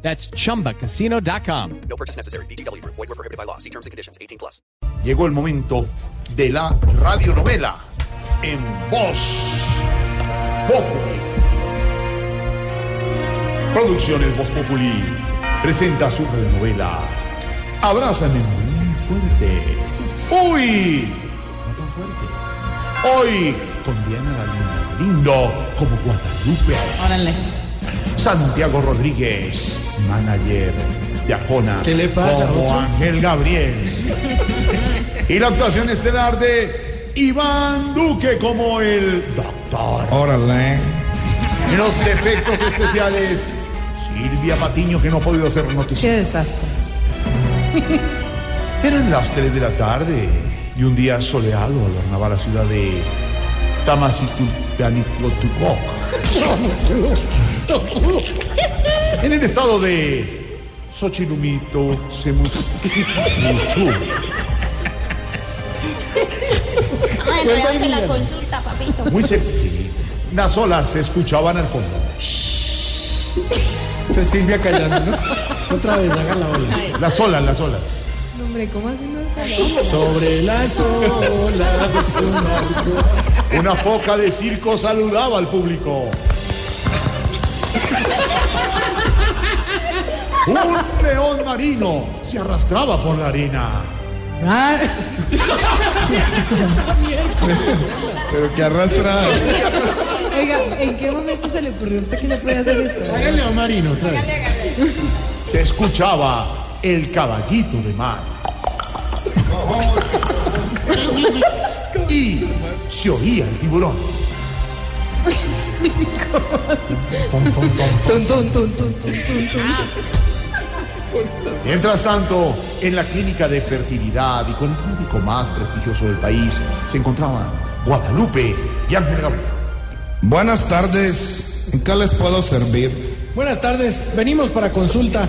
That's chumbacasino.com. No purchase necessary. BGW. Void were prohibited by law. See terms and conditions. 18 plus. Llegó el momento de la radionovela en voz Populi. Producciones Voz Populi presenta su radionovela Abrázame muy fuerte. Uy, no tan fuerte. Hoy con Diana Galindo, lindo como Guadalupe. Órale. Santiago Rodríguez, manager de Ajona. ¿Qué le pasa, Como otro? Ángel Gabriel. y la actuación estelar de Iván Duque como el doctor. Órale. En los defectos especiales, Silvia Patiño, que no ha podido hacer noticias. Qué desastre. Eran las 3 de la tarde y un día soleado adornaba la ciudad de Tamasitupanicotucoc. En el estado de Xochilumito, Semuchu. Bueno, ya hace la consulta, papito. Muy cerca. Las olas se escuchaban al fondo. Es Silvia callándonos. Otra vez, haga la ola. Las olas, las olas. Hombre, ¿cómo así no sale? Sobre las olas de su barco. Una foca de circo saludaba al público. Un león marino se arrastraba por la arena. Pero que arrastra. Oiga, ¿en qué momento se le ocurrió a usted que no puede hacer esto? Hágale a Marino otra vez. Se escuchaba el caballito de mar. Y se oía el tiburón. Mientras tanto, en la clínica de fertilidad y con el médico más prestigioso del país se encontraban Guadalupe y Ángel Gabriel. Buenas tardes. ¿En qué les puedo servir? Buenas tardes. Venimos para consulta.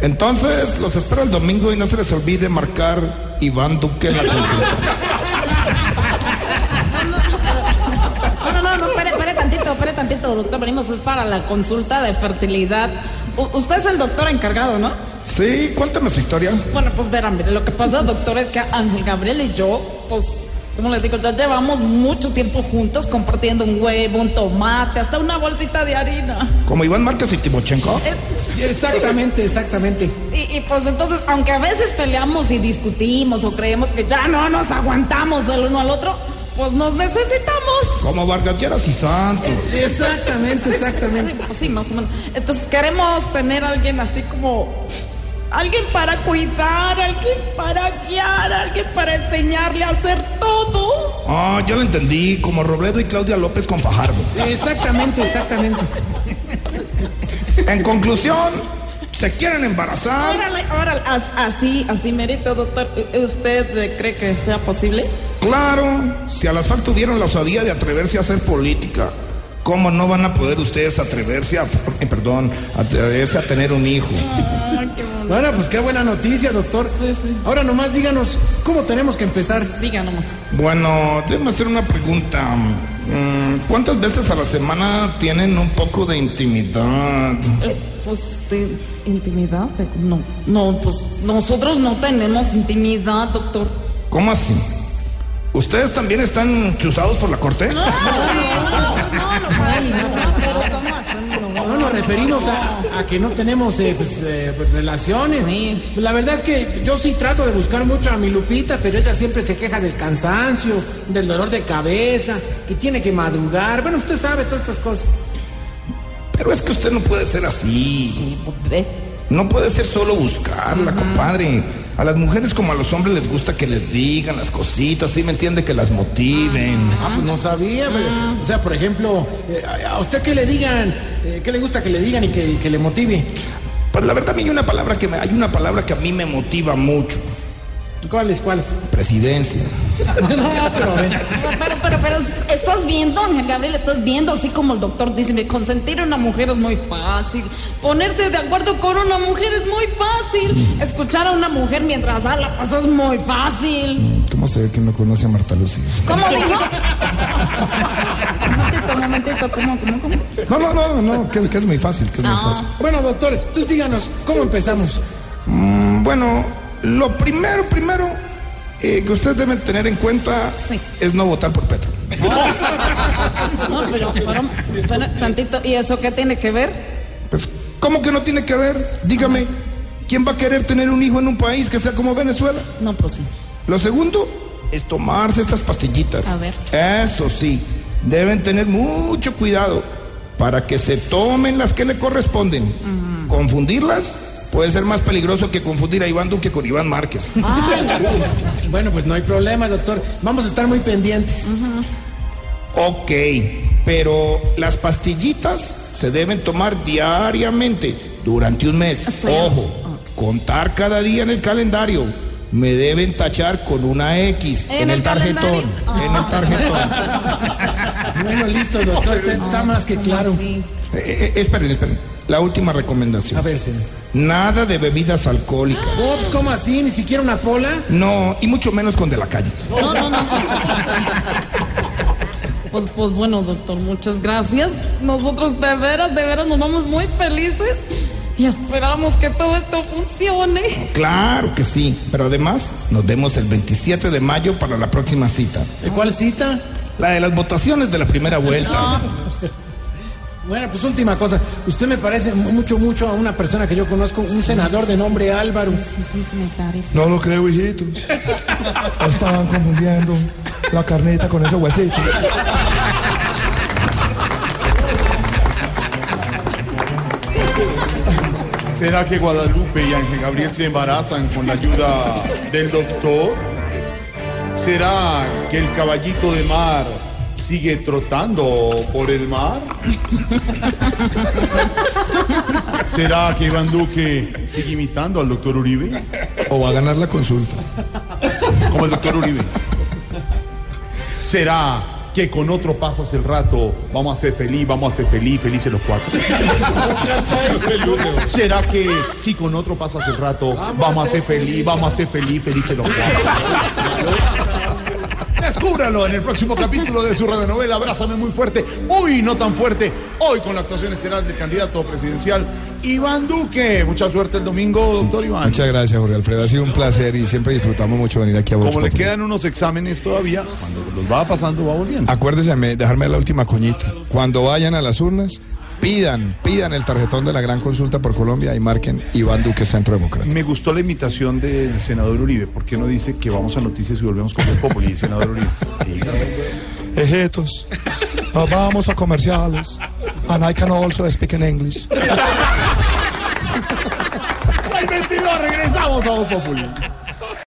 Entonces, los espero el domingo y no se les olvide marcar Iván Duque en la consulta. tantito, doctor. Venimos, es para la consulta de fertilidad. U- usted es el doctor encargado, ¿no? Sí, cuéntame su historia. Bueno, pues verán, mire, lo que pasa, doctor, es que Ángel Gabriel y yo, pues, como les digo, ya llevamos mucho tiempo juntos compartiendo un huevo, un tomate, hasta una bolsita de harina. Como Iván Márquez y Timochenko. Eh, Exactamente, exactamente. Y, y, pues entonces, aunque a veces peleamos y discutimos o creemos que ya no nos aguantamos el uno al otro, pues nos necesitamos. Como Vargas y Santos. Exactamente, exactamente. Sí, pues sí, más o menos. Entonces queremos tener a alguien así como... Alguien para cuidar, alguien para guiar, alguien para enseñarle a hacer todo. Ah, ya lo entendí. Como Robledo y Claudia López con Fajardo. Exactamente, exactamente. En conclusión, ¿se quieren embarazar? Órale, órale, as- así, así merito, doctor. ¿Usted eh, cree que sea posible? Claro, si a las FARC tuvieron la osadía de atreverse a hacer política, ¿cómo no van a poder ustedes atreverse a, eh, perdón, atreverse a tener un hijo? Bueno, pues qué buena noticia, doctor. Ahora nomás díganos, ¿cómo tenemos que empezar? Diga nomás. Bueno, déjame hacer una pregunta. Mm, ¿Cuántas veces a la semana tienen un poco de intimidad? Eh, pues de intimidad. de- no, no, pues nosotros no tenemos intimidad, doctor. ¿Cómo así? ¿Ustedes también están chuzados por la corte? Ay, no, pero No, No nos referimos a, a que no tenemos eh, pues, eh, pues, relaciones. Sí. Pues La verdad es que yo sí trato de buscar mucho a mi Lupita, pero ella siempre se queja del cansancio, del dolor de cabeza, que tiene que madrugar. Bueno, usted sabe todas estas cosas. Pero es que usted no puede ser así. ¿Ves? No puede ser solo buscarla, compadre. A las mujeres como a los hombres les gusta que les digan las cositas, ¿sí me entiende? Que las motiven. Ah, pues no sabía. pues, O sea, por ejemplo, eh, a usted que le digan, eh, ¿qué le gusta que le digan y que, que le motive? Pues la verdad hay una palabra que me, hay una palabra que a mí me motiva mucho. ¿Cuáles, cuáles? Presidencia. No, pero. Pero, pero, pero, estás viendo, Ángel Gabriel, estás viendo, así como el doctor dice, me consentir a una mujer es muy fácil. Ponerse de acuerdo con una mujer es muy fácil. Escuchar a una mujer mientras habla, pues es muy fácil. ¿Cómo se ve que no conoce a Marta Lucía? ¿Cómo dijo? un momentito, un momentito, ¿cómo, cómo, cómo? No, no, no, no, que, que es muy fácil, que es muy No. fácil. Bueno, doctor, entonces díganos, ¿cómo empezamos? Mm, bueno, lo primero, primero eh, que ustedes deben tener en cuenta Sí. es no votar por Petro. No, pero, pero, espera tantito, ¿y eso qué tiene que ver? Pues, ¿cómo que no tiene que ver? Dígame, ¿quién va a querer tener un hijo en un país que sea como Venezuela? No, pues sí. Lo segundo es tomarse estas pastillitas. A ver. Eso sí, deben tener mucho cuidado para que se tomen las que le corresponden. Confundirlas puede ser más peligroso que confundir a Iván Duque con Iván Márquez. Bueno, pues no hay problema, doctor. Vamos a estar muy pendientes. Ok, pero las pastillitas se deben tomar diariamente durante un mes. Estoy- Ojo, contar cada día en el calendario. Me deben tachar con una X ¿En en, el el tarjetón. En el tarjetón. Bueno, listo, doctor. Está- Está más que claro. Sí. Eh, eh, esperen, esperen. La última recomendación. A ver, señor. Nada de bebidas alcohólicas. Oh, pues, ¿cómo así? ¿Ni siquiera una pola? No, y mucho menos con de la calle. No, no, no. Pues, pues bueno, doctor, muchas gracias. Nosotros de veras, de veras nos vamos muy felices y esperamos que todo esto funcione. Claro que sí, pero además nos vemos el 27 de mayo para la próxima cita. ¿De cuál cita? La de las votaciones de la primera vuelta. Bueno, pues última cosa. Usted me parece mu- mucho, mucho a una persona que yo conozco, un senador de nombre Álvaro. Sí, sí, sí, me parece. No lo creo, hijitos. Estaban confundiendo la carnita con esos huesitos. ¿Será que Guadalupe y Ángel Gabriel se embarazan con la ayuda del doctor? ¿Será que el caballito de mar sigue trotando por el mar? ¿Será que Iván Duque sigue imitando al doctor Uribe? O va a ganar la consulta. Como el doctor Uribe. ¿Será que con otro pasas el rato vamos a ser feliz, vamos a ser feliz, felices los cuatro? ¿Será que si con otro pasas el rato vamos a ser feliz, vamos a ser feliz, felices los cuatro? Descúbralo en el próximo capítulo de su radionovela Abrázame muy fuerte. Hoy no tan fuerte. Hoy con la actuación estelar del candidato presidencial Iván Duque. Mucha suerte el domingo, doctor Iván. Muchas gracias, Jorge Alfredo. Ha sido un placer y siempre disfrutamos mucho venir aquí a Vox Como le quedan unos exámenes todavía, cuando los va pasando va volviendo. Acuérdese de me- dejarme la última coñita. Cuando vayan a las urnas, pidan, pidan el tarjetón de la gran consulta por Colombia y marquen Iván Duque Centro Democrático. Me gustó la imitación del senador Uribe. ¿Por qué no dice que vamos a noticias y volvemos con el Populi, senador Uribe? Sí. Ejetos, nos vamos a comerciales. And I can also speak in English. ¡Ay, 22! Regresamos a Voz Populi.